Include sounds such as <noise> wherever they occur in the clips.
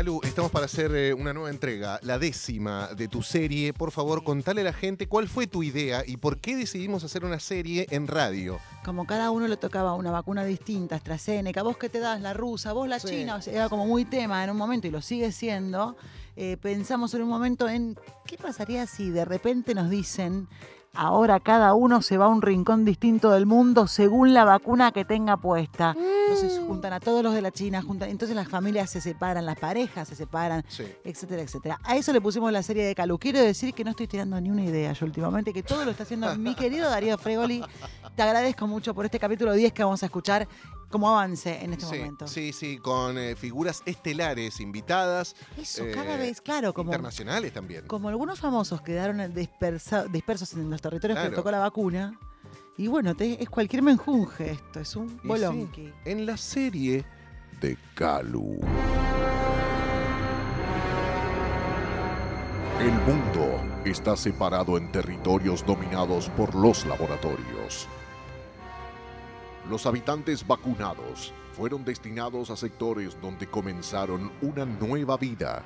Calu, estamos para hacer eh, una nueva entrega, la décima de tu serie. Por favor, contale a la gente cuál fue tu idea y por qué decidimos hacer una serie en radio. Como cada uno le tocaba una vacuna distinta, AstraZeneca, vos qué te das, la rusa, vos la Sí. china, o sea, era como muy tema en un momento y lo sigue siendo. Eh, pensamos en un momento en qué pasaría si de repente nos dicen ahora cada uno se va a un rincón distinto del mundo según la vacuna que tenga puesta. Entonces juntan a todos los de la China, juntan, entonces las familias se separan, las parejas se separan, Sí. etcétera, etcétera. A eso le pusimos la serie de Calu. Quiero decir que no estoy tirando ni una idea yo últimamente, que todo lo está haciendo mi querido Darío Fregoli. Te agradezco mucho por este capítulo 10 que vamos a escuchar como avance en este Sí, momento. sí, sí, con eh, figuras estelares invitadas. Eso, eh, cada vez, claro, como, internacionales también. como algunos famosos quedaron dispersa- dispersos en los territorios que les tocó la vacuna. Y bueno, te- es cualquier menjunje esto, es un bolonqui. sí, en la serie de Calu. El mundo está separado en territorios dominados por los laboratorios. Los habitantes vacunados fueron destinados a sectores donde comenzaron una nueva vida,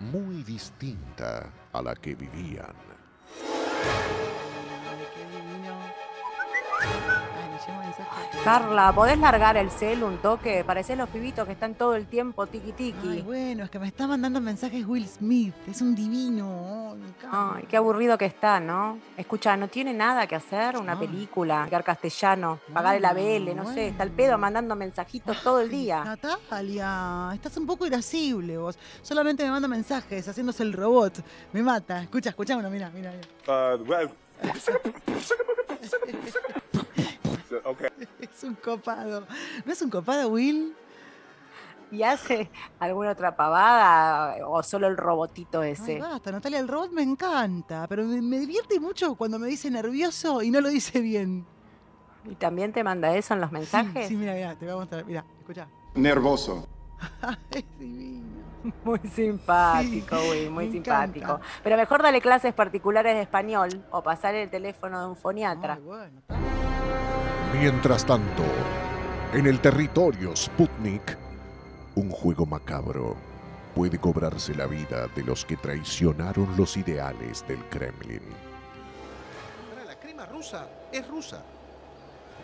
muy distinta a la que vivían. Carla, ¿podés largar el cel un toque? Parecés los pibitos que están todo el tiempo tiki Ay, tiki. bueno, es que me está mandando mensajes Will Smith. Es un divino. Ay. Ay, qué aburrido que está, ¿no? Escucha, ¿no tiene nada que hacer? Una Ay. película, hablar castellano, pagar el ABL, no sé, está el pedo mandando mensajitos todo el día. Natalia, estás un poco irascible vos. Solamente me manda mensajes haciéndose el robot. Me mata. Escucha, escucha uno, mira, mira. mira. Uh, well, <laughs> okay. <laughs> Es un copado. ¿No es un copado, Will? ¿Y hace alguna otra pavada o solo el robotito Ay, ese? basta, Natalia, el robot me encanta, pero me, me divierte mucho cuando me dice nervioso y no lo dice bien. ¿Y también te manda eso en los Sí, mensajes? Sí, mira, mira, te voy a mostrar. Mira, escucha. Nervoso. <laughs> es divino. <laughs> Muy simpático, güey, muy me simpático. encanta. Pero mejor dale clases particulares de español o pasar el teléfono de un foniatra. Ay, bueno. Mientras tanto, en el territorio Sputnik, un juego macabro puede cobrarse la vida de los que traicionaron los ideales del Kremlin. Pará, la crema rusa es rusa.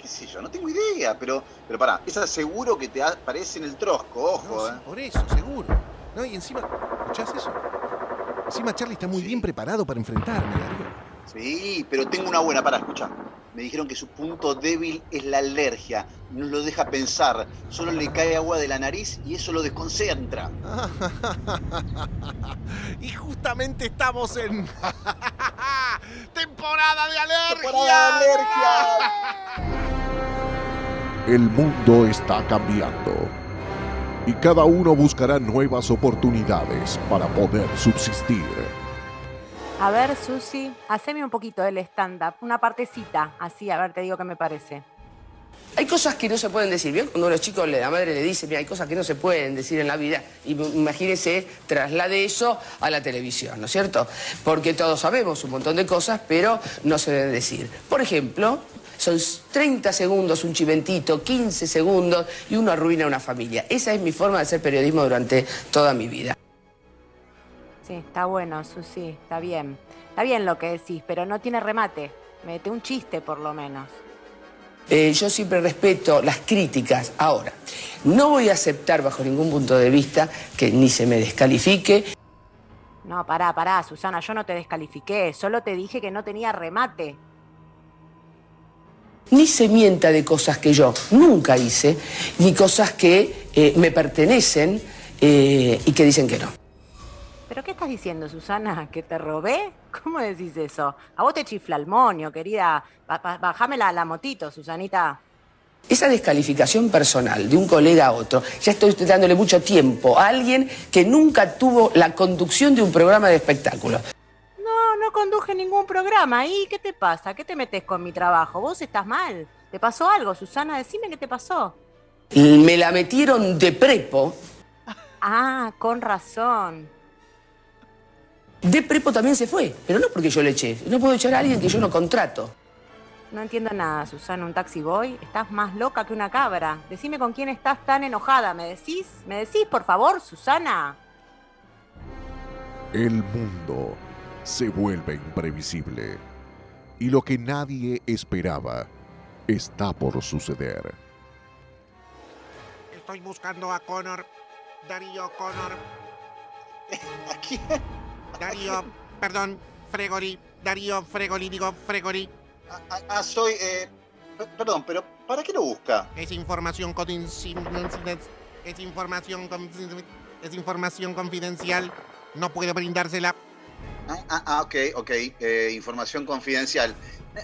qué sé yo, no tengo idea, pero, pero pará, esa seguro que te aparece en el trosco, ojo, No, eh. sí, por eso, seguro. No, y encima, ¿escuchás eso? Encima Charlie está muy Sí. bien preparado para enfrentarme, Darío. Sí, pero tengo una buena, para escuchar. Me dijeron que su punto débil es la alergia, no lo deja pensar, solo le cae agua de la nariz y eso lo desconcentra. <laughs> y justamente estamos en <laughs> temporada de alergia. ¡Temporada de alergia! El mundo está cambiando y cada uno buscará nuevas oportunidades para poder subsistir. A ver, Susi, haceme un poquito del stand-up, una partecita, así, a ver, te digo qué me parece. Hay cosas que no se pueden decir. Bien, cuando a los chicos la madre le dice, mira, hay cosas que no se pueden decir en la vida. Y imagínese, traslade eso a la televisión, ¿no es cierto? Porque todos sabemos un montón de cosas, pero no se deben decir. Por ejemplo, son 30 segundos un chiventito, 15 segundos y uno arruina una familia. Esa es mi forma de hacer periodismo durante toda mi vida. Sí, está bueno, Susi, está bien. Está bien lo que decís, pero no tiene remate. Mete un chiste, por lo menos. Eh, yo siempre respeto las críticas. Ahora, no voy a aceptar bajo ningún punto de vista que ni se me descalifique, No, pará, pará, Susana, yo no te descalifiqué, solo te dije que no tenía remate. ni se mienta de cosas que yo nunca hice, ni cosas que eh, me pertenecen eh, y que dicen que no. ¿Pero qué estás diciendo, Susana? ¿Que te robé? ¿Cómo decís eso? A vos te chifla el moño, querida. Bajame la, la motito, Susanita. Esa descalificación personal de un colega a otro, ya estoy dándole mucho tiempo a alguien que nunca tuvo la conducción de un programa de espectáculos. No, no conduje ningún programa. ¿Y qué te pasa? ¿Qué te metes con mi trabajo? ¿Vos estás mal? ¿Te pasó algo, Susana? Decime qué te pasó. Me la metieron de prepo. Ah, con razón. De prepo también se fue, pero no porque yo le eché. No puedo echar a alguien que yo no contrato. No entiendo nada, Susana, un taxi boy. Estás más loca que una cabra. Decime con quién estás tan enojada. ¿Me decís? ¿Me decís, por favor, Susana? El mundo se vuelve imprevisible y lo que nadie esperaba está por suceder. Estoy buscando a Connor. Darío Connor. <laughs> ¿A quién? Darío, perdón, Fregori. Darío Fregoli, digo Fregori. Ah, ah, ah, soy. eh, perdón, pero ¿para qué lo busca? Es información confidencial. Es información es información confidencial. No puedo brindársela. Ah, ah, ah, ok, ok. eh, información confidencial.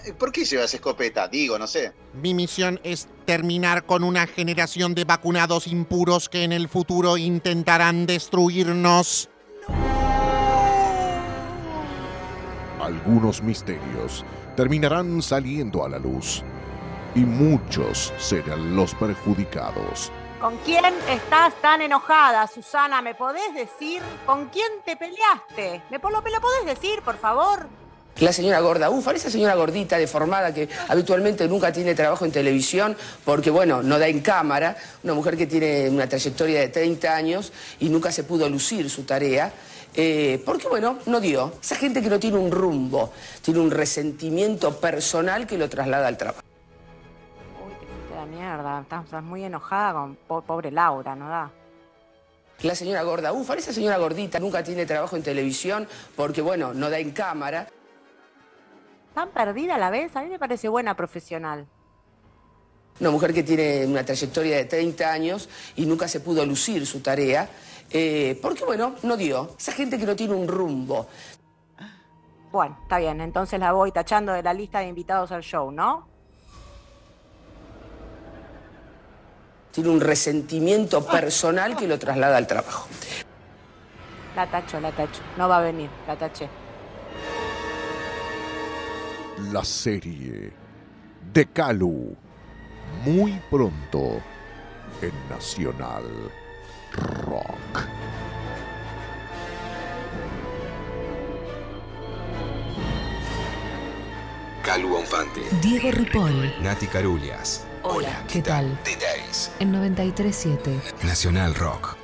Eh, ¿Por qué llevas escopeta? Digo, no sé. Mi misión es terminar con una generación de vacunados impuros que en el futuro intentarán destruirnos. Algunos misterios terminarán saliendo a la luz y muchos serán los perjudicados. ¿Con quién estás tan enojada, Susana? ¿Me podés decir con quién te peleaste? ¿Me, po- ¿Me lo podés decir, por favor? La señora gorda, ufa, esa señora gordita deformada que habitualmente nunca tiene trabajo en televisión porque, bueno, no da en cámara, una mujer que tiene una trayectoria de 30 años y nunca se pudo lucir su tarea, eh, porque, bueno, no dio. Esa gente que no tiene un rumbo, tiene un resentimiento personal que lo traslada al trabajo. Uy, te fuiste la mierda. Estás, estás muy enojada con po- pobre Laura, ¿no da? La señora gorda, ufa, esa señora gordita nunca tiene trabajo en televisión porque, bueno, no da en cámara. ¿Tan perdida a la vez? A mí me parece buena profesional. Una mujer que tiene una trayectoria de 30 años y nunca se pudo lucir su tarea, eh, porque bueno, no dio. Esa gente que no tiene un rumbo. Bueno, está bien. Entonces la voy tachando de la lista de invitados al show, ¿no? Tiene un resentimiento personal que lo traslada al trabajo. La tacho, la tacho. No va a venir, la taché. La serie de Calu. Muy pronto en Nacional Rock. Calu Bonfante, Diego Ripoll. Nati Carulias. Hola, ¿qué tal? The Days. En 937. Nacional Rock.